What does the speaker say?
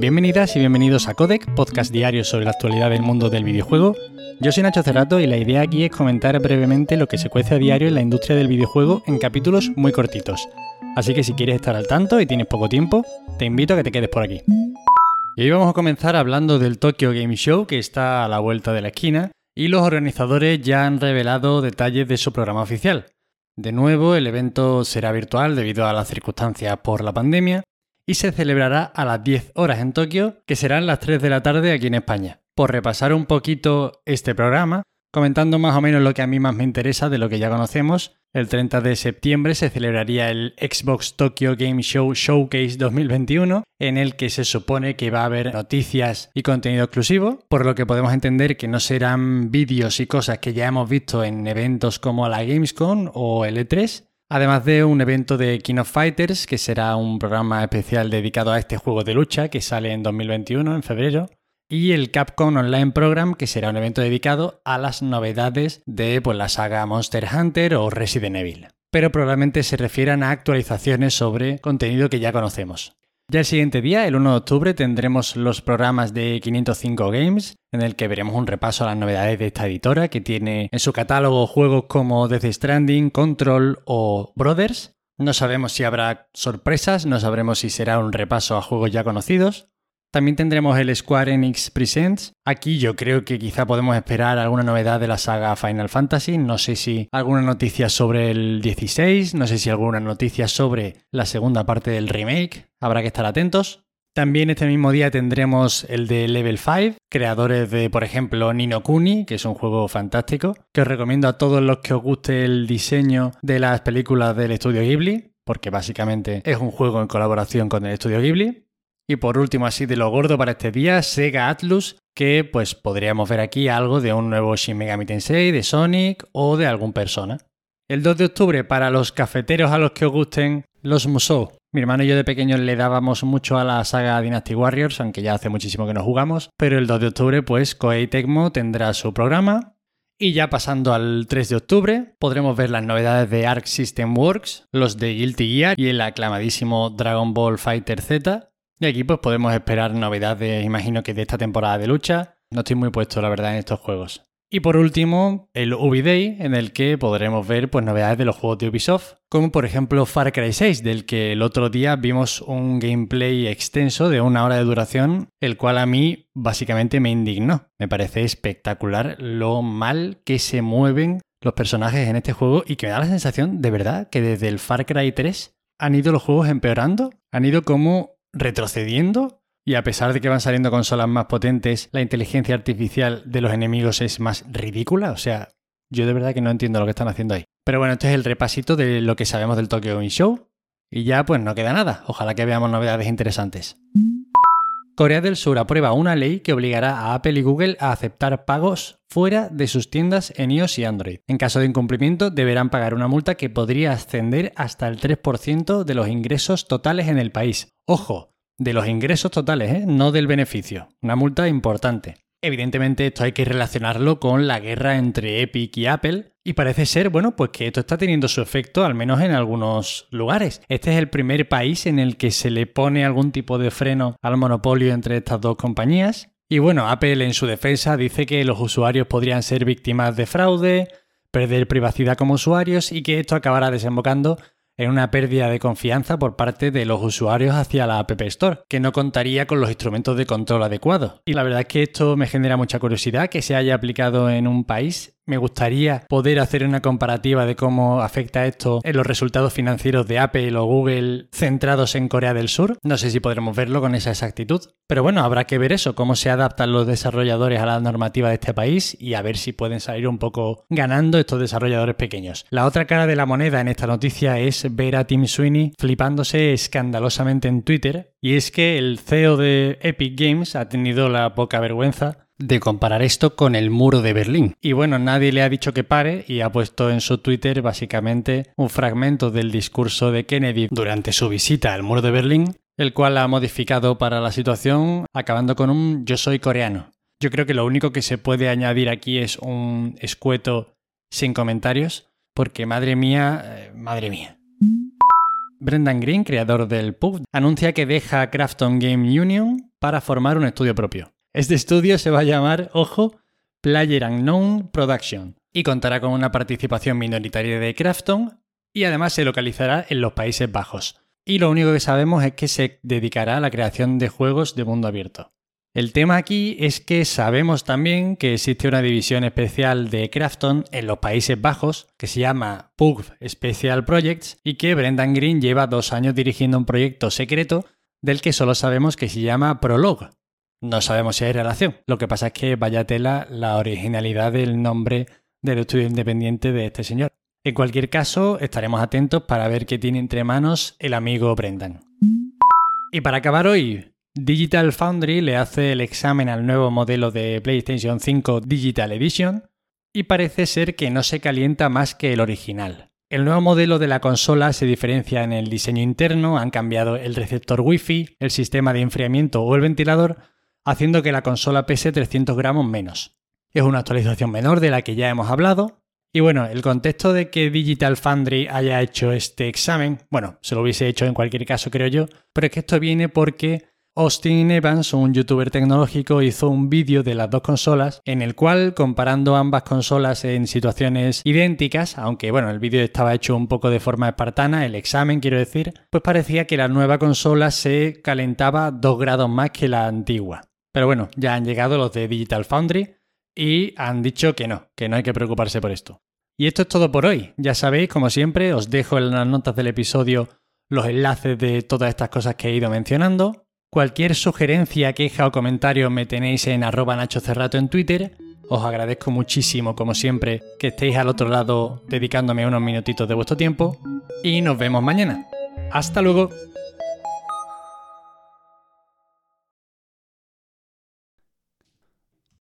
Bienvenidas y bienvenidos a Codec, podcast diario sobre la actualidad del mundo del videojuego. Yo soy Nacho Cerrato y la idea aquí es comentar brevemente lo que se cuece a diario en la industria del videojuego en capítulos muy cortitos. Así que si quieres estar al tanto y tienes poco tiempo, te invito a que te quedes por aquí. Y hoy vamos a comenzar hablando del Tokyo Game Show que está a la vuelta de la esquina y los organizadores ya han revelado detalles de su programa oficial. De nuevo, el evento será virtual debido a las circunstancias por la pandemia y se celebrará a las 10 horas en Tokio, que serán las 3 de la tarde aquí en España. Por repasar un poquito este programa, comentando más o menos lo que a mí más me interesa de lo que ya conocemos, el 30 de septiembre se celebraría el Xbox Tokyo Game Show Showcase 2021, en el que se supone que va a haber noticias y contenido exclusivo, por lo que podemos entender que no serán vídeos y cosas que ya hemos visto en eventos como la Gamescom o el E3, además de un evento de King of Fighters, que será un programa especial dedicado a este juego de lucha que sale en 2021, en febrero, y el Capcom Online Program, que será un evento dedicado a las novedades de pues, la saga Monster Hunter o Resident Evil. Pero probablemente se refieran a actualizaciones sobre contenido que ya conocemos. Ya el siguiente día, el 1 de octubre, tendremos los programas de 505 Games, en el que veremos un repaso a las novedades de esta editora, que tiene en su catálogo juegos como Death Stranding, Control o Brothers. No sabemos si habrá sorpresas, no sabremos si será un repaso a juegos ya conocidos. También tendremos el Square Enix Presents. Aquí yo creo que quizá podemos esperar alguna novedad de la saga Final Fantasy. No sé si alguna noticia sobre el 16, no sé si alguna noticia sobre la segunda parte del remake. Habrá que estar atentos. También este mismo día tendremos el de Level 5, creadores de, por ejemplo, Nino Kuni, que es un juego fantástico, que os recomiendo a todos los que os guste el diseño de las películas del estudio Ghibli, porque básicamente es un juego en colaboración con el estudio Ghibli. Y por último, así de lo gordo para este día, Sega Atlus, que pues podríamos ver aquí algo de un nuevo Shin Megami Tensei, de Sonic o de algún persona. El 2 de octubre, para los cafeteros a los que os gusten los Musou. Mi hermano y yo de pequeños le dábamos mucho a la saga Dynasty Warriors, aunque ya hace muchísimo que no jugamos. Pero el 2 de octubre, pues Koei Tecmo tendrá su programa. Y ya pasando al 3 de octubre, podremos ver las novedades de Arc System Works, los de Guilty Gear y el aclamadísimo Dragon Ball Fighter Z, y aquí pues podemos esperar novedades, imagino que de esta temporada de lucha. No estoy muy puesto, la verdad, en estos juegos. Y por último, el Ubi Day, en el que podremos ver pues, novedades de los juegos de Ubisoft, como por ejemplo Far Cry 6, del que el otro día vimos un gameplay extenso de una hora de duración, el cual a mí básicamente me indignó. Me parece espectacular lo mal que se mueven los personajes en este juego y que me da la sensación de verdad que desde el Far Cry 3 han ido los juegos empeorando, han ido como retrocediendo y a pesar de que van saliendo consolas más potentes, la inteligencia artificial de los enemigos es más ridícula. O sea, yo de verdad que no entiendo lo que están haciendo ahí. Pero bueno, este es el repasito de lo que sabemos del Tokyo Game Show. Y ya pues no queda nada. Ojalá que veamos novedades interesantes. Corea del Sur aprueba una ley que obligará a Apple y Google a aceptar pagos fuera de sus tiendas en iOS y Android. En caso de incumplimiento, deberán pagar una multa que podría ascender hasta el 3% de los ingresos totales en el país. Ojo, de los ingresos totales, ¿eh? no del beneficio. Una multa importante. Evidentemente esto hay que relacionarlo con la guerra entre Epic y Apple y parece ser, bueno, pues que esto está teniendo su efecto al menos en algunos lugares. Este es el primer país en el que se le pone algún tipo de freno al monopolio entre estas dos compañías. Y bueno, Apple en su defensa dice que los usuarios podrían ser víctimas de fraude, perder privacidad como usuarios y que esto acabará desembocando en una pérdida de confianza por parte de los usuarios hacia la App Store, que no contaría con los instrumentos de control adecuados. Y la verdad es que esto me genera mucha curiosidad que se haya aplicado en un país me gustaría poder hacer una comparativa de cómo afecta esto en los resultados financieros de Apple o Google centrados en Corea del Sur. No sé si podremos verlo con esa exactitud. Pero bueno, habrá que ver eso, cómo se adaptan los desarrolladores a la normativa de este país y a ver si pueden salir un poco ganando estos desarrolladores pequeños. La otra cara de la moneda en esta noticia es ver a Tim Sweeney flipándose escandalosamente en Twitter. Y es que el CEO de Epic Games ha tenido la poca vergüenza de comparar esto con el muro de Berlín. Y bueno, nadie le ha dicho que pare y ha puesto en su Twitter básicamente un fragmento del discurso de Kennedy durante su visita al muro de Berlín, el cual ha modificado para la situación acabando con un yo soy coreano. Yo creo que lo único que se puede añadir aquí es un escueto sin comentarios, porque madre mía, eh, madre mía. Brendan Green, creador del PUB, anuncia que deja Crafton Game Union para formar un estudio propio. Este estudio se va a llamar, ojo, Player Unknown Production y contará con una participación minoritaria de Crafton y además se localizará en los Países Bajos. Y lo único que sabemos es que se dedicará a la creación de juegos de mundo abierto. El tema aquí es que sabemos también que existe una división especial de Crafton en los Países Bajos que se llama Pug Special Projects y que Brendan Green lleva dos años dirigiendo un proyecto secreto del que solo sabemos que se llama Prologue. No sabemos si hay relación. Lo que pasa es que vaya tela la originalidad del nombre del estudio independiente de este señor. En cualquier caso, estaremos atentos para ver qué tiene entre manos el amigo Brendan. Y para acabar hoy, Digital Foundry le hace el examen al nuevo modelo de PlayStation 5 Digital Edition y parece ser que no se calienta más que el original. El nuevo modelo de la consola se diferencia en el diseño interno, han cambiado el receptor Wi-Fi, el sistema de enfriamiento o el ventilador, haciendo que la consola pese 300 gramos menos. Es una actualización menor de la que ya hemos hablado. Y bueno, el contexto de que Digital Foundry haya hecho este examen, bueno, se lo hubiese hecho en cualquier caso creo yo, pero es que esto viene porque Austin Evans, un youtuber tecnológico, hizo un vídeo de las dos consolas en el cual, comparando ambas consolas en situaciones idénticas, aunque bueno, el vídeo estaba hecho un poco de forma espartana, el examen quiero decir, pues parecía que la nueva consola se calentaba dos grados más que la antigua. Pero bueno, ya han llegado los de Digital Foundry y han dicho que no, que no hay que preocuparse por esto. Y esto es todo por hoy. Ya sabéis, como siempre, os dejo en las notas del episodio los enlaces de todas estas cosas que he ido mencionando. Cualquier sugerencia, queja o comentario me tenéis en arroba Nacho Cerrato en Twitter. Os agradezco muchísimo, como siempre, que estéis al otro lado dedicándome unos minutitos de vuestro tiempo. Y nos vemos mañana. Hasta luego.